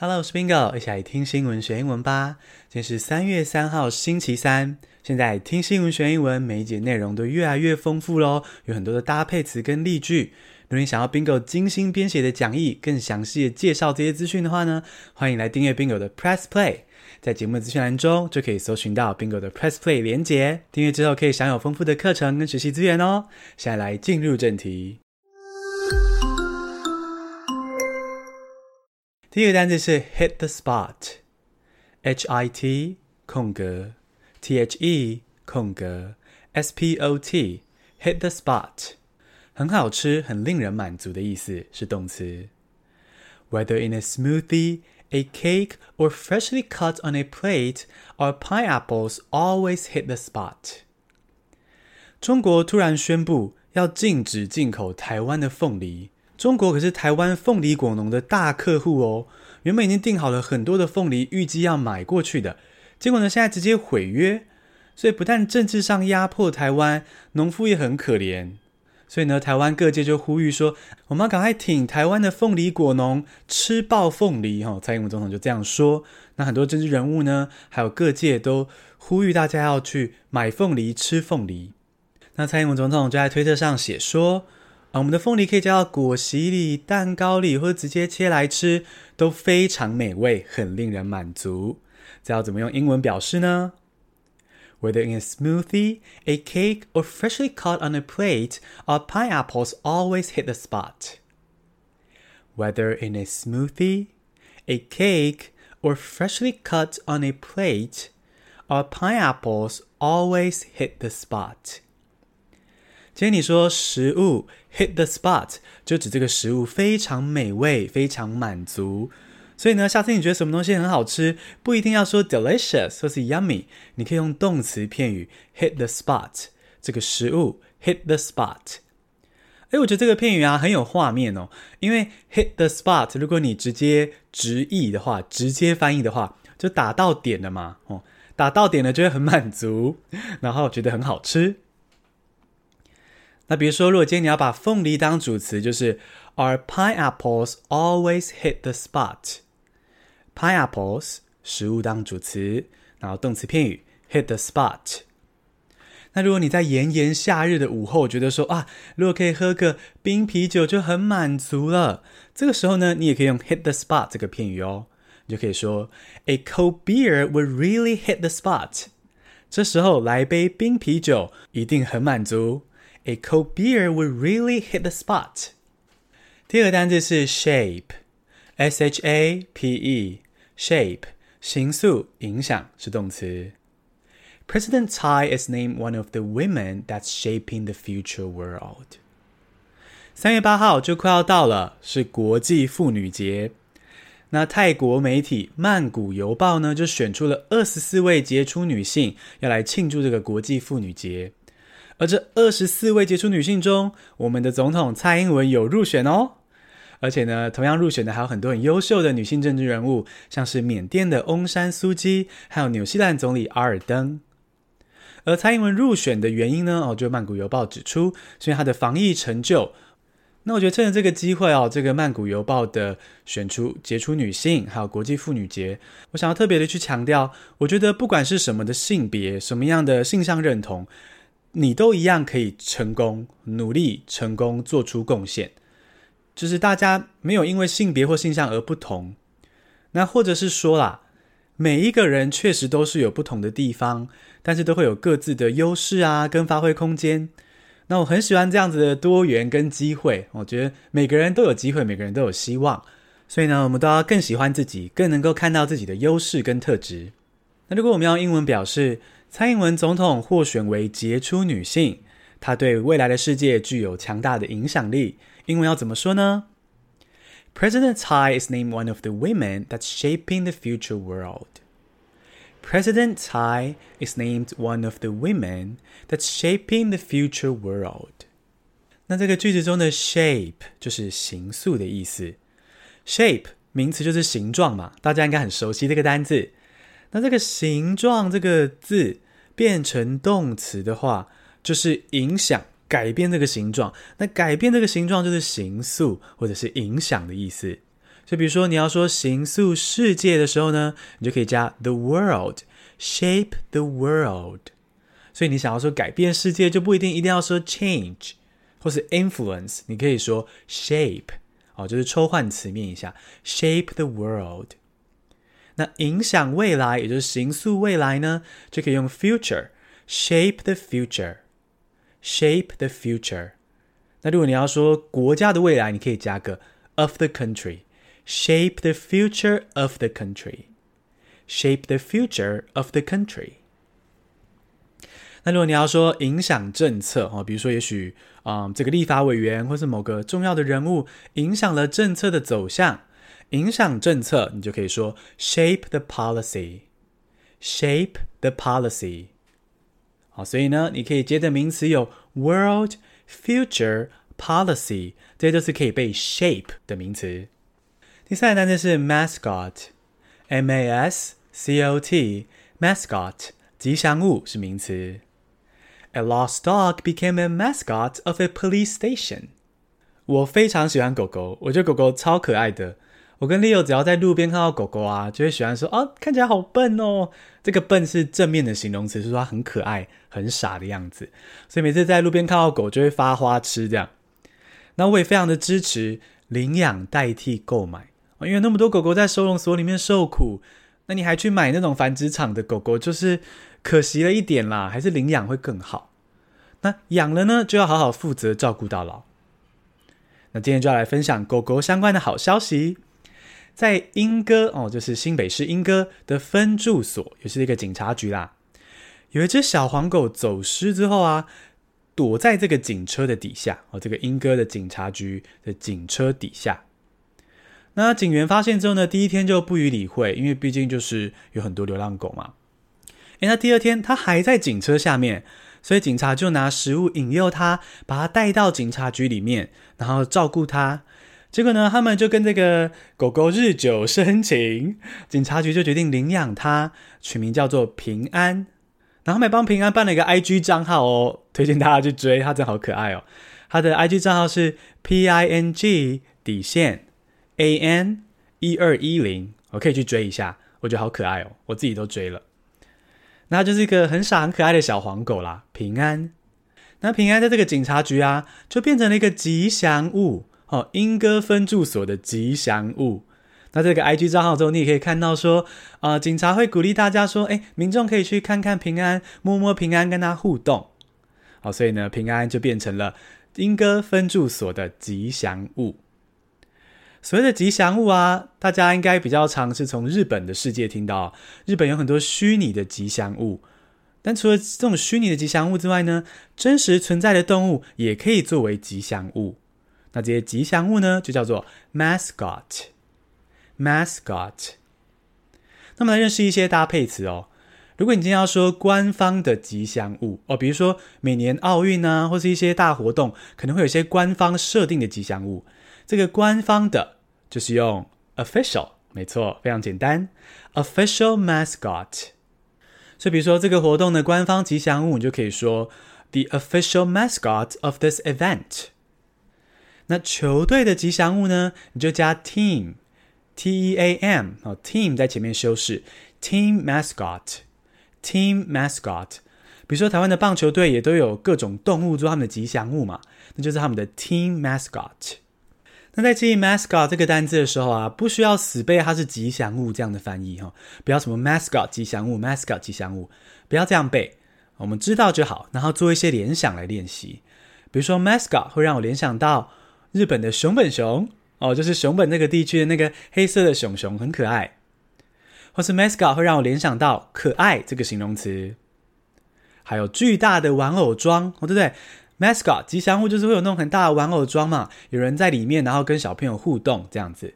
Hello，我是 Bingo，一起来听新闻学英文吧。今天是三月三号，星期三。现在听新闻学英文，每一节内容都越来越丰富喽，有很多的搭配词跟例句。如果你想要 Bingo 精心编写的讲义，更详细的介绍这些资讯的话呢，欢迎来订阅 Bingo 的 Press Play，在节目的资讯栏中就可以搜寻到 Bingo 的 Press Play 连结。订阅之后可以享有丰富的课程跟学习资源哦。现在来进入正题。第一个单词是 hit the spot，H I T 空格 T H E 空格 S P O T，hit the spot，很好吃，很令人满足的意思，是动词。Whether in a smoothie, a cake, or freshly cut on a plate, our pineapples always hit the spot。中国突然宣布要禁止进口台湾的凤梨。 中国可是台湾凤梨果农的大客户哦，原本已经订好了很多的凤梨，预计要买过去的，结果呢，现在直接毁约，所以不但政治上压迫台湾，农夫也很可怜，所以呢，台湾各界就呼吁说，我们要赶快挺台湾的凤梨果农，吃爆凤梨哈、蔡英文总统就这样说，那很多政治人物呢，还有各界都呼吁大家要去买凤梨，吃凤梨。那蔡英文总统就在推特上写说。啊，我们的凤梨可以加到果昔里、蛋糕里，或者直接切来吃，都非常美味，很令人满足。这要怎么用英文表示呢？Whether in a smoothie, a cake, or freshly cut on a plate, our pineapples always hit the spot. Whether in a smoothie, a cake, or freshly cut on a plate, our pineapples always hit the spot. 今天你说食物 hit the spot，就指这个食物非常美味，非常满足。所以呢，下次你觉得什么东西很好吃，不一定要说 delicious 或是 yummy，你可以用动词片语 hit the spot，这个食物 hit the spot。诶，我觉得这个片语啊很有画面哦，因为 hit the spot，如果你直接直译的话，直接翻译的话，就打到点了嘛，哦，打到点了就会很满足，然后觉得很好吃。那比如说，如果今天你要把凤梨当主词，就是 Our pineapples always hit the spot。Pineapples 食物当主词，然后动词片语 hit the spot。那如果你在炎炎夏日的午后觉得说啊，如果可以喝个冰啤酒就很满足了，这个时候呢，你也可以用 hit the spot 这个片语哦，你就可以说 A cold beer would really hit the spot。这时候来杯冰啤酒一定很满足。A cold beer would really hit the spot。第二个单字是 shape，S H A P E，shape 形塑、影响是动词。President Tsai is named one of the women that's shaping the future world。三月八号就快要到了，是国际妇女节。那泰国媒体《曼谷邮报》呢，就选出了二十四位杰出女性，要来庆祝这个国际妇女节。 而这二十四位杰出女性中，我们的总统蔡英文有入选哦。而且呢，同样入选的还有很多很优秀的女性政治人物，像是缅甸的翁山苏姬，还有纽西兰总理阿尔登。而蔡英文入选的原因呢，哦，就曼谷邮报指出，是因为她的防疫成就。那我觉得趁着这个机会哦，这个曼谷邮报的选出杰出女性，还有国际妇女节，我想要特别的去强调，我觉得不管是什么的性别，什么样的性向认同。你都一样可以成功努力成功做出贡献，就是大家没有因为性别或性向而不同，那或者是说啦，每一个人确实都是有不同的地方，但是都会有各自的优势啊跟发挥空间。那我很喜欢这样子的多元跟机会，我觉得每个人都有机会，每个人都有希望，所以呢，我们都要更喜欢自己，更能够看到自己的优势跟特质。那如果我们要英文表示，蔡英文总统获选为杰出女性，她对未来的世界具有强大的影响力。英文要怎么说呢？President Tsai is named one of the women that's shaping the future world. President Tsai is named one of the women that's shaping the future world. 那这个句子中的 shape 就是形塑的意思。shape 名词就是形状嘛，大家应该很熟悉这个单字。那这个形状这个字变成动词的话，就是影响、改变这个形状。那改变这个形状就是形塑或者是影响的意思。就比如说你要说形塑世界的时候呢，你就可以加 the world，shape the world。所以你想要说改变世界，就不一定一定要说 change 或是 influence，你可以说 shape，哦，就是抽换词面一下，shape the world。那影响未来，也就是形塑未来呢，就可以用 future，shape the future，shape the future。那如果你要说国家的未来，你可以加个 of the country，shape the future of the country，shape the future of the country。那如果你要说影响政策哦，比如说也许啊、嗯，这个立法委员或是某个重要的人物影响了政策的走向。影响政策，你就可以说 shape the policy，shape the policy。好，所以呢，你可以接的名词有 world、future、policy，这些都是可以被 shape 的名词。第三个单词是 mascot，M-A-S-C-O-T，mascot，吉祥物是名词。A lost dog became a mascot of a police station。我非常喜欢狗狗，我觉得狗狗超可爱的。 我跟 Leo 只要在路边看到狗狗啊，就会喜欢说：“哦，看起来好笨哦。”这个“笨”是正面的形容词，是说它很可爱、很傻的样子。所以每次在路边看到狗，就会发花痴这样。那我也非常的支持领养代替购买，因为那么多狗狗在收容所里面受苦，那你还去买那种繁殖场的狗狗，就是可惜了一点啦。还是领养会更好。那养了呢，就要好好负责照顾到老。那今天就要来分享狗狗相关的好消息。在莺歌哦，就是新北市莺歌的分驻所，也是一个警察局啦。有一只小黄狗走失之后啊，躲在这个警车的底下哦，这个莺歌的警察局的警车底下。那警员发现之后呢，第一天就不予理会，因为毕竟就是有很多流浪狗嘛。诶，那第二天它还在警车下面，所以警察就拿食物引诱它，把它带到警察局里面，然后照顾它。结果呢，他们就跟这个狗狗日久生情，警察局就决定领养它，取名叫做平安。然后他们帮平安办了一个 IG 账号哦，推荐大家去追，它真好可爱哦。它的 IG 账号是 PING 底线 AN 一二一零，我可以去追一下，我觉得好可爱哦，我自己都追了。那就是一个很傻很可爱的小黄狗啦，平安。那平安在这个警察局啊，就变成了一个吉祥物。哦，莺歌分驻所的吉祥物。那这个 IG 账号之后，你也可以看到说，啊、警察会鼓励大家说，哎，民众可以去看看平安，摸摸平安，跟他互动。好，所以呢，平安就变成了莺歌分驻所的吉祥物。所谓的吉祥物啊，大家应该比较常是从日本的世界听到，日本有很多虚拟的吉祥物。但除了这种虚拟的吉祥物之外呢，真实存在的动物也可以作为吉祥物。那这些吉祥物呢，就叫做 mascot。mascot。那么来认识一些搭配词哦。如果你今天要说官方的吉祥物哦，比如说每年奥运啊，或是一些大活动，可能会有一些官方设定的吉祥物。这个官方的，就是用 official，没错，非常简单，official mascot。所以，比如说这个活动的官方吉祥物，你就可以说 the official mascot of this event。那球队的吉祥物呢？你就加 team，T E A M 哦，team 在前面修饰，team mascot，team mascot。比如说台湾的棒球队也都有各种动物做他们的吉祥物嘛，那就是他们的 team mascot。那在记忆 mascot 这个单字的时候啊，不需要死背它是吉祥物这样的翻译哈，不要什么 mascot 吉祥物，mascot 吉祥物，不要这样背，我们知道就好，然后做一些联想来练习。比如说 mascot 会让我联想到。日本的熊本熊哦，就是熊本那个地区的那个黑色的熊熊很可爱，或是 mascot 会让我联想到可爱这个形容词，还有巨大的玩偶装哦，对不对？mascot 吉祥物就是会有那种很大的玩偶装嘛，有人在里面，然后跟小朋友互动这样子，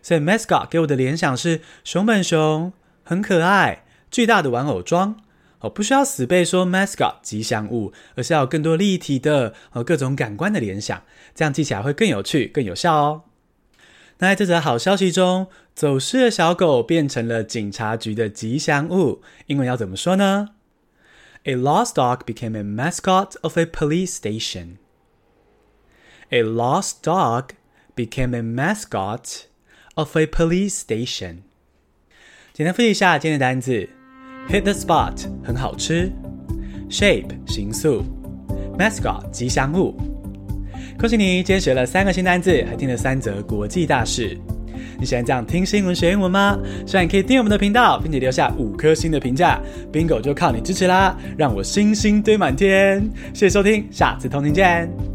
所以 mascot 给我的联想是熊本熊很可爱，巨大的玩偶装。哦，不需要死背说 mascot 吉祥物，而是要有更多立体的和各种感官的联想，这样记起来会更有趣、更有效哦。那在这则好消息中，走失的小狗变成了警察局的吉祥物，英文要怎么说呢？A lost dog became a mascot of a police station. A lost dog became a mascot of a police station。简单复习一下今天的单字：hit the spot 很好吃，shape 形塑，mascot 吉祥物。恭喜你，今天学了三个新单字，还听了三则国际大事。你喜欢这样听新闻学英文吗？希望你可以订阅我们的频道，并且留下五颗星的评价。Bingo 就靠你支持啦，让我星星堆满天。谢谢收听，下次通勤见。